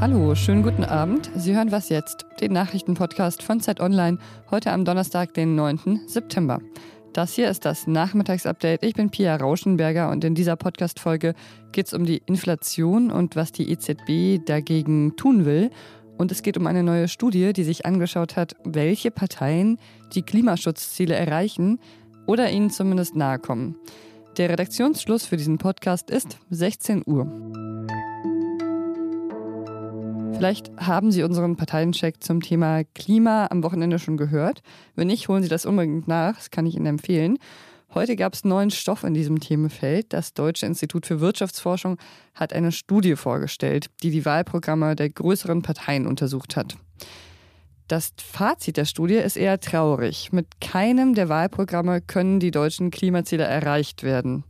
Hallo, schönen guten Abend. Sie hören was jetzt, den Nachrichtenpodcast von Zeit Online, heute am Donnerstag, den 9. September. Das hier ist das Nachmittagsupdate. Ich bin Pia Rauschenberger und in dieser Podcast-Folge geht es um die Inflation und was die EZB dagegen tun will. Und es geht um eine neue Studie, die sich angeschaut hat, welche Parteien die Klimaschutzziele erreichen oder ihnen zumindest nahe kommen. Der Redaktionsschluss für diesen Podcast ist 16 Uhr. Vielleicht haben Sie unseren Parteiencheck zum Thema Klima am Wochenende schon gehört. Wenn nicht, holen Sie das unbedingt nach, das kann ich Ihnen empfehlen. Heute gab es neuen Stoff in diesem Themenfeld. Das Deutsche Institut für Wirtschaftsforschung hat eine Studie vorgestellt, die die Wahlprogramme der größeren Parteien untersucht hat. Das Fazit der Studie ist eher traurig. Mit keinem der Wahlprogramme können die deutschen Klimaziele erreicht werden.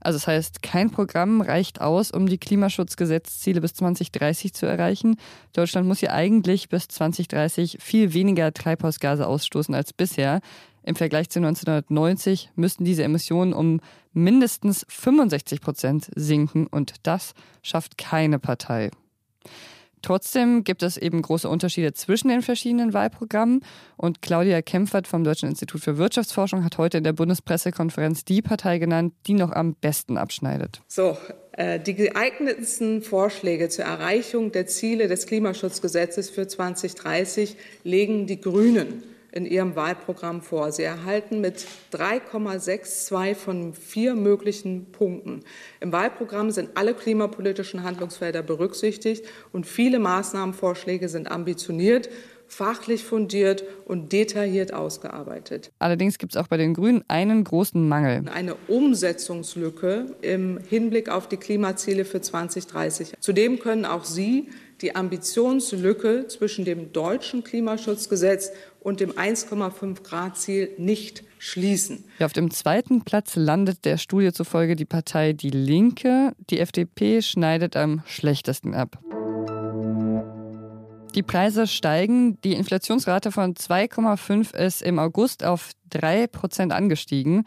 Also das heißt, kein Programm reicht aus, um die Klimaschutzgesetzziele bis 2030 zu erreichen. Deutschland muss ja eigentlich bis 2030 viel weniger Treibhausgase ausstoßen als bisher. Im Vergleich zu 1990 müssten diese Emissionen um mindestens 65 Prozent sinken und das schafft keine Partei. Trotzdem gibt es eben große Unterschiede zwischen den verschiedenen Wahlprogrammen. Und Claudia Kempfert vom Deutschen Institut für Wirtschaftsforschung hat heute in der Bundespressekonferenz die Partei genannt, die noch am besten abschneidet. So, äh, die geeignetsten Vorschläge zur Erreichung der Ziele des Klimaschutzgesetzes für 2030 legen die Grünen in ihrem Wahlprogramm vor. Sie erhalten mit 3,62 von vier möglichen Punkten. Im Wahlprogramm sind alle klimapolitischen Handlungsfelder berücksichtigt und viele Maßnahmenvorschläge sind ambitioniert fachlich fundiert und detailliert ausgearbeitet. Allerdings gibt es auch bei den Grünen einen großen Mangel. Eine Umsetzungslücke im Hinblick auf die Klimaziele für 2030. Zudem können auch Sie die Ambitionslücke zwischen dem deutschen Klimaschutzgesetz und dem 1,5 Grad Ziel nicht schließen. Ja, auf dem zweiten Platz landet der Studie zufolge die Partei Die Linke. Die FDP schneidet am schlechtesten ab. Die Preise steigen. Die Inflationsrate von 2,5 ist im August auf 3 Prozent angestiegen.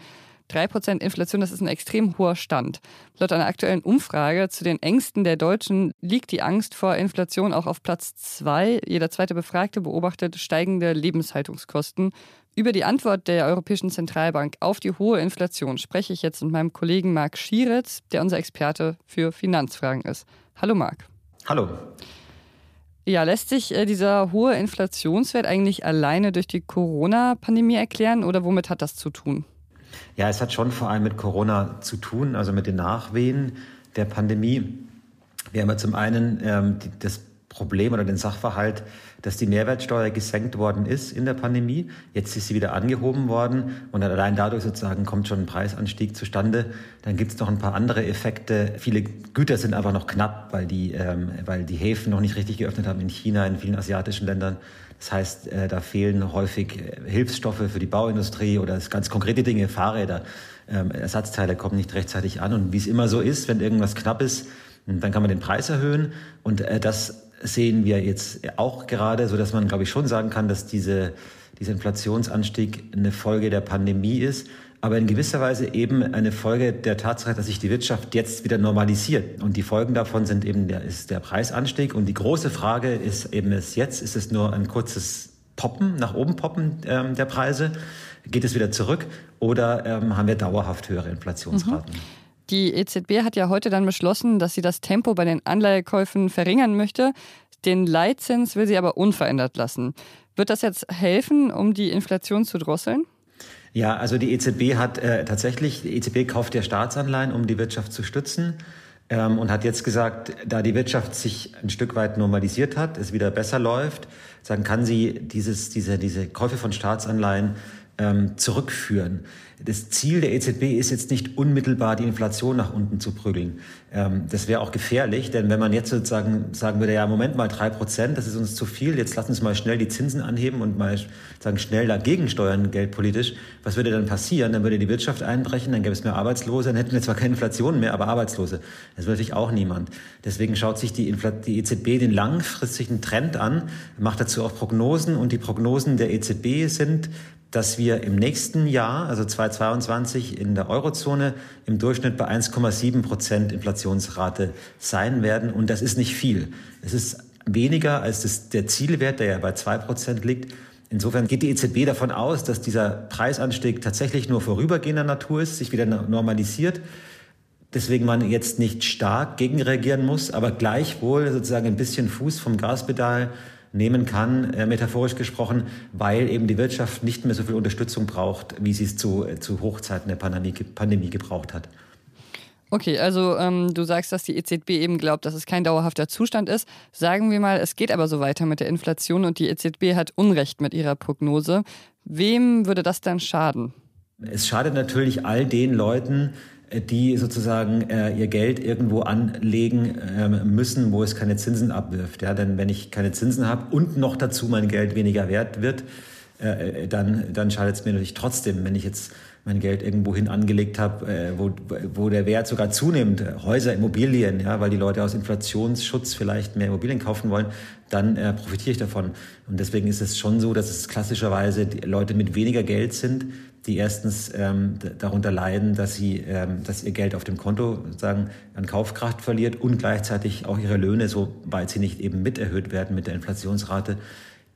3% Inflation, das ist ein extrem hoher Stand. Laut einer aktuellen Umfrage zu den Ängsten der Deutschen liegt die Angst vor Inflation auch auf Platz 2. Jeder zweite Befragte beobachtet steigende Lebenshaltungskosten. Über die Antwort der Europäischen Zentralbank auf die hohe Inflation spreche ich jetzt mit meinem Kollegen Marc Schieritz, der unser Experte für Finanzfragen ist. Hallo Marc. Hallo. Ja, lässt sich äh, dieser hohe Inflationswert eigentlich alleine durch die Corona-Pandemie erklären oder womit hat das zu tun? Ja, es hat schon vor allem mit Corona zu tun, also mit den Nachwehen der Pandemie. Wir haben ja zum einen ähm, die, das Problem oder den Sachverhalt, dass die Mehrwertsteuer gesenkt worden ist in der Pandemie. Jetzt ist sie wieder angehoben worden und allein dadurch sozusagen kommt schon ein Preisanstieg zustande. Dann gibt es noch ein paar andere Effekte. Viele Güter sind einfach noch knapp, weil die, ähm, weil die Häfen noch nicht richtig geöffnet haben in China, in vielen asiatischen Ländern. Das heißt, äh, da fehlen häufig äh, Hilfsstoffe für die Bauindustrie oder ganz konkrete Dinge, Fahrräder. Ähm, Ersatzteile kommen nicht rechtzeitig an. Und wie es immer so ist, wenn irgendwas knapp ist, dann kann man den Preis erhöhen. Und äh, das sehen wir jetzt auch gerade, so dass man, glaube ich, schon sagen kann, dass diese, dieser Inflationsanstieg eine Folge der Pandemie ist aber in gewisser Weise eben eine Folge der Tatsache, dass sich die Wirtschaft jetzt wieder normalisiert. Und die Folgen davon sind eben der, ist der Preisanstieg. Und die große Frage ist eben es jetzt, ist es nur ein kurzes Poppen, nach oben poppen ähm, der Preise? Geht es wieder zurück oder ähm, haben wir dauerhaft höhere Inflationsraten? Mhm. Die EZB hat ja heute dann beschlossen, dass sie das Tempo bei den Anleihekäufen verringern möchte. Den Leitzins will sie aber unverändert lassen. Wird das jetzt helfen, um die Inflation zu drosseln? Ja, also die EZB hat äh, tatsächlich, die EZB kauft ja Staatsanleihen, um die Wirtschaft zu stützen ähm, und hat jetzt gesagt, da die Wirtschaft sich ein Stück weit normalisiert hat, es wieder besser läuft, dann kann sie dieses, diese, diese Käufe von Staatsanleihen ähm, zurückführen das Ziel der EZB ist jetzt nicht unmittelbar die Inflation nach unten zu prügeln. Ähm, das wäre auch gefährlich, denn wenn man jetzt sozusagen sagen würde, ja, Moment mal, drei Prozent, das ist uns zu viel, jetzt lass uns mal schnell die Zinsen anheben und mal sagen, schnell dagegen steuern, geldpolitisch, was würde dann passieren? Dann würde die Wirtschaft einbrechen, dann gäbe es mehr Arbeitslose, dann hätten wir zwar keine Inflation mehr, aber Arbeitslose. Das will natürlich auch niemand. Deswegen schaut sich die, Infl die EZB den langfristigen Trend an, macht dazu auch Prognosen und die Prognosen der EZB sind, dass wir im nächsten Jahr, also 2020, 2022 in der Eurozone im Durchschnitt bei 1,7 Prozent Inflationsrate sein werden. Und das ist nicht viel. Es ist weniger als das, der Zielwert, der ja bei 2 Prozent liegt. Insofern geht die EZB davon aus, dass dieser Preisanstieg tatsächlich nur vorübergehender Natur ist, sich wieder normalisiert. Deswegen man jetzt nicht stark gegenreagieren muss, aber gleichwohl sozusagen ein bisschen Fuß vom Gaspedal nehmen kann, äh, metaphorisch gesprochen, weil eben die Wirtschaft nicht mehr so viel Unterstützung braucht, wie sie es zu, äh, zu Hochzeiten der Pandemie, Pandemie gebraucht hat. Okay, also ähm, du sagst, dass die EZB eben glaubt, dass es kein dauerhafter Zustand ist. Sagen wir mal, es geht aber so weiter mit der Inflation und die EZB hat Unrecht mit ihrer Prognose. Wem würde das dann schaden? Es schadet natürlich all den Leuten, die sozusagen äh, ihr Geld irgendwo anlegen äh, müssen, wo es keine Zinsen abwirft. Ja, denn wenn ich keine Zinsen habe und noch dazu mein Geld weniger wert wird, äh, äh dann, dann schadet es mir natürlich trotzdem, wenn ich jetzt mein Geld irgendwo hin angelegt habe, äh, wo, wo der Wert sogar zunimmt, Häuser, Immobilien, ja, weil die Leute aus Inflationsschutz vielleicht mehr Immobilien kaufen wollen, dann äh, profitiere ich davon. Und deswegen ist es schon so, dass es klassischerweise Leute mit weniger Geld sind, die erstens ähm, darunter leiden, dass sie, ähm, dass ihr Geld auf dem Konto sagen an Kaufkraft verliert und gleichzeitig auch ihre Löhne, sobald sie nicht eben mit erhöht werden mit der Inflationsrate,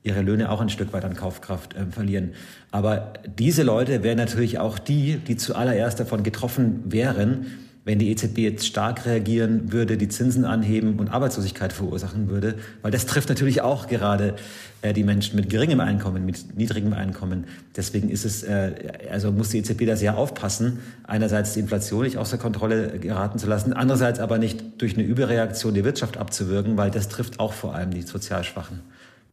ihre Löhne auch ein Stück weit an Kaufkraft äh, verlieren. Aber diese Leute wären natürlich auch die, die zuallererst davon getroffen wären, wenn die EZB jetzt stark reagieren würde, die Zinsen anheben und Arbeitslosigkeit verursachen würde, weil das trifft natürlich auch gerade äh, die Menschen mit geringem Einkommen, mit niedrigem Einkommen. Deswegen ist es, äh, also muss die EZB da sehr aufpassen, einerseits die Inflation nicht außer Kontrolle geraten zu lassen, andererseits aber nicht durch eine Überreaktion die Wirtschaft abzuwirken, weil das trifft auch vor allem die sozial Schwachen.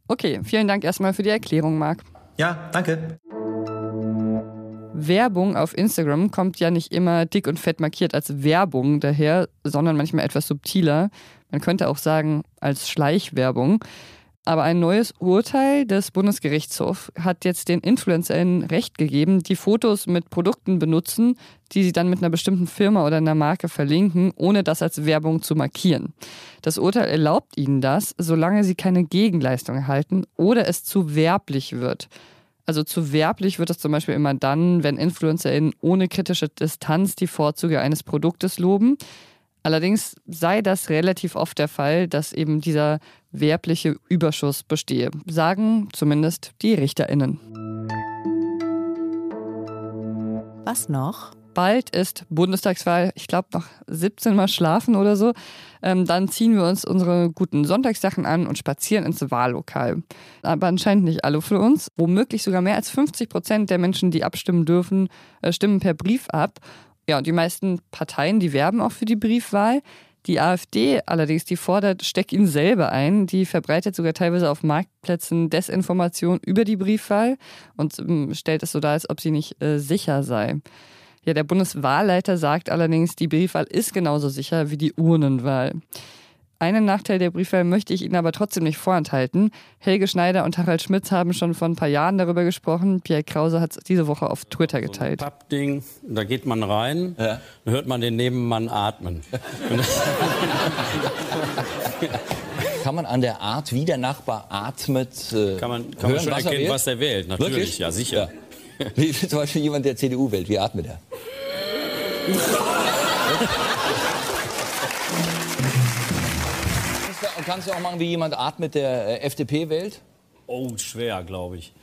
Okay, vielen Dank erstmal für die Erklärung, Marc. Ja, danke. Werbung auf Instagram kommt ja nicht immer dick und fett markiert als Werbung daher, sondern manchmal etwas subtiler. Man könnte auch sagen als Schleichwerbung. Aber ein neues Urteil des Bundesgerichtshofs hat jetzt den InfluencerInnen Recht gegeben, die Fotos mit Produkten benutzen, die sie dann mit einer bestimmten Firma oder einer Marke verlinken, ohne das als Werbung zu markieren. Das Urteil erlaubt ihnen das, solange sie keine Gegenleistung erhalten oder es zu werblich wird. Also zu werblich wird es zum Beispiel immer dann, wenn InfluencerInnen ohne kritische Distanz die Vorzüge eines Produktes loben. Allerdings sei das relativ oft der Fall, dass eben dieser werbliche Überschuss bestehe, sagen zumindest die Richterinnen. Was noch? Bald ist Bundestagswahl, ich glaube noch 17 Mal schlafen oder so. Ähm, dann ziehen wir uns unsere guten Sonntagssachen an und spazieren ins Wahllokal. Aber anscheinend nicht alle für uns. Womöglich sogar mehr als 50 Prozent der Menschen, die abstimmen dürfen, äh, stimmen per Brief ab. Ja, und die meisten Parteien, die werben auch für die Briefwahl. Die AfD allerdings, die fordert, steck ihn selber ein. Die verbreitet sogar teilweise auf Marktplätzen Desinformation über die Briefwahl und ähm, stellt es so dar, als ob sie nicht äh, sicher sei. Ja, der Bundeswahlleiter sagt allerdings, die Briefwahl ist genauso sicher wie die Urnenwahl. Einen Nachteil der Briefwahl möchte ich Ihnen aber trotzdem nicht vorenthalten. Helge Schneider und Harald Schmitz haben schon vor ein paar Jahren darüber gesprochen. Pierre Krause hat es diese Woche auf Twitter geteilt. So ein Pappding, da geht man rein, ja. dann hört man den Nebenmann atmen. kann man an der Art, wie der Nachbar atmet, äh, kann man, kann hören, man schon was erkennen, er was er wählt. Natürlich, Wirklich? ja sicher. Ja. Wie zum Beispiel jemand, der CDU wählt, wie atmet er? kannst du auch machen, wie jemand atmet, der äh, FDP wählt? Oh, schwer, glaube ich.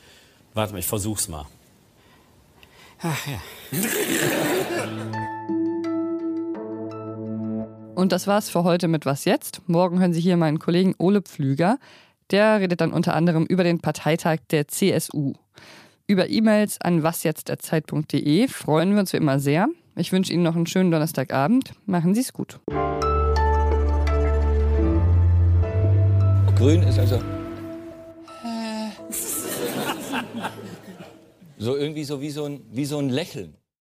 Warte mal, ich versuch's mal. Ach ja. Und das war's für heute mit Was jetzt? Morgen hören Sie hier meinen Kollegen Ole Pflüger. Der redet dann unter anderem über den Parteitag der CSU. Über E-Mails an wasjetzt.zeit.de freuen wir uns wie immer sehr. Ich wünsche Ihnen noch einen schönen Donnerstagabend. Machen Sie es gut. Grün ist also. so irgendwie so wie so ein, wie so ein Lächeln.